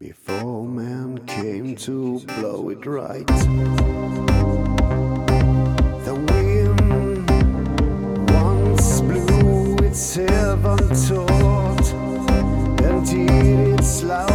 Before man came to blow it right, the wind once blew its heaven taut and did its loud.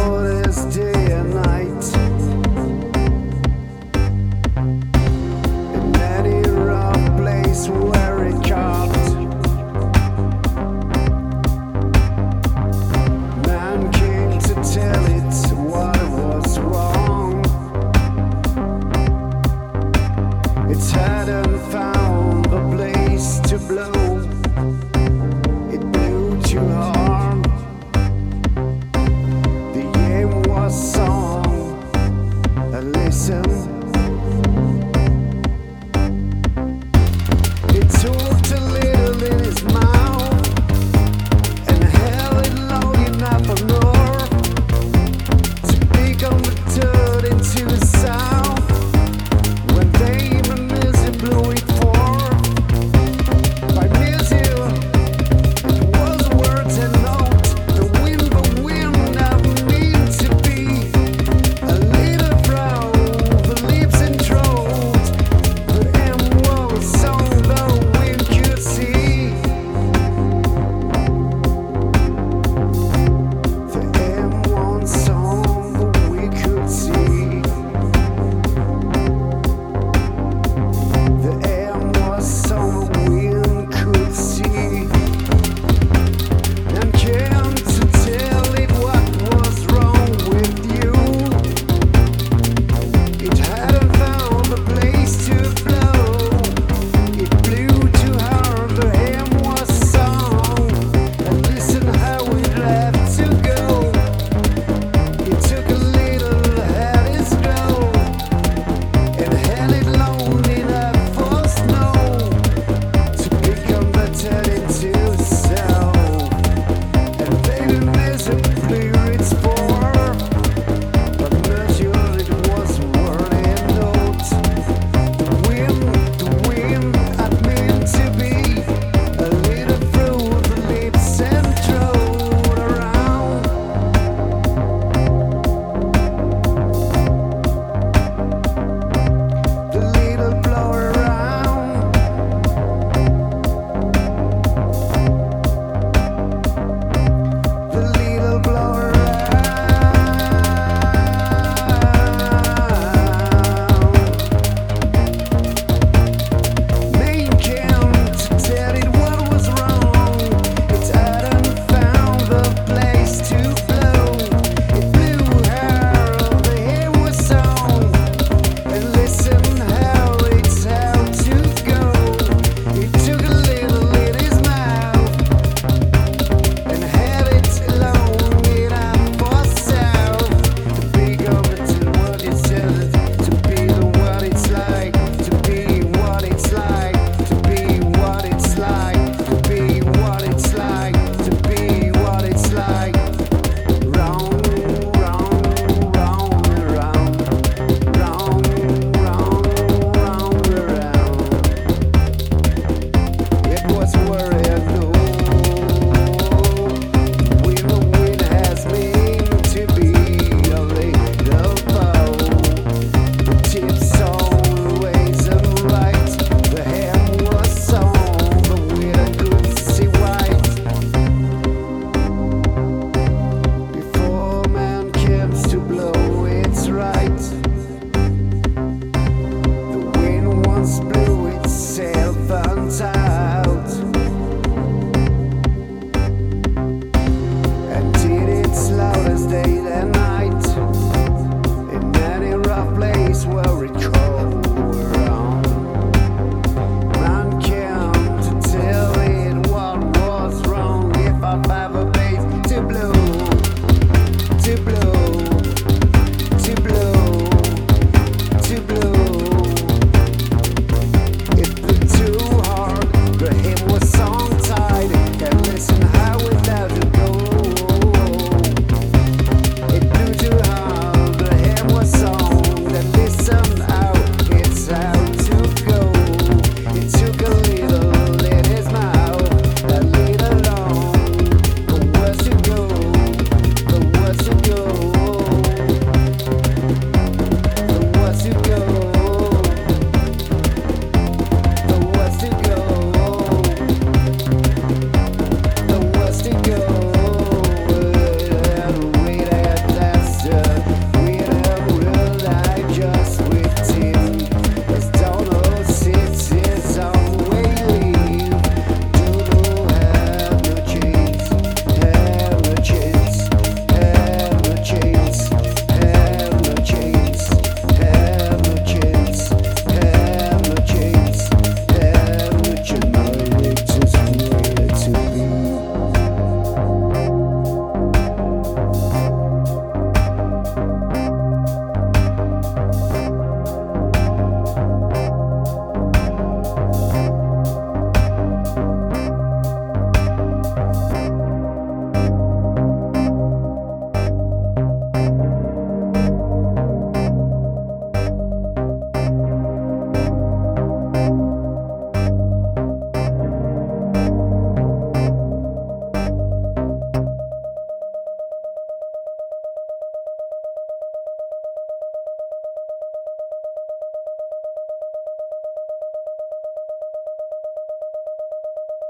listen.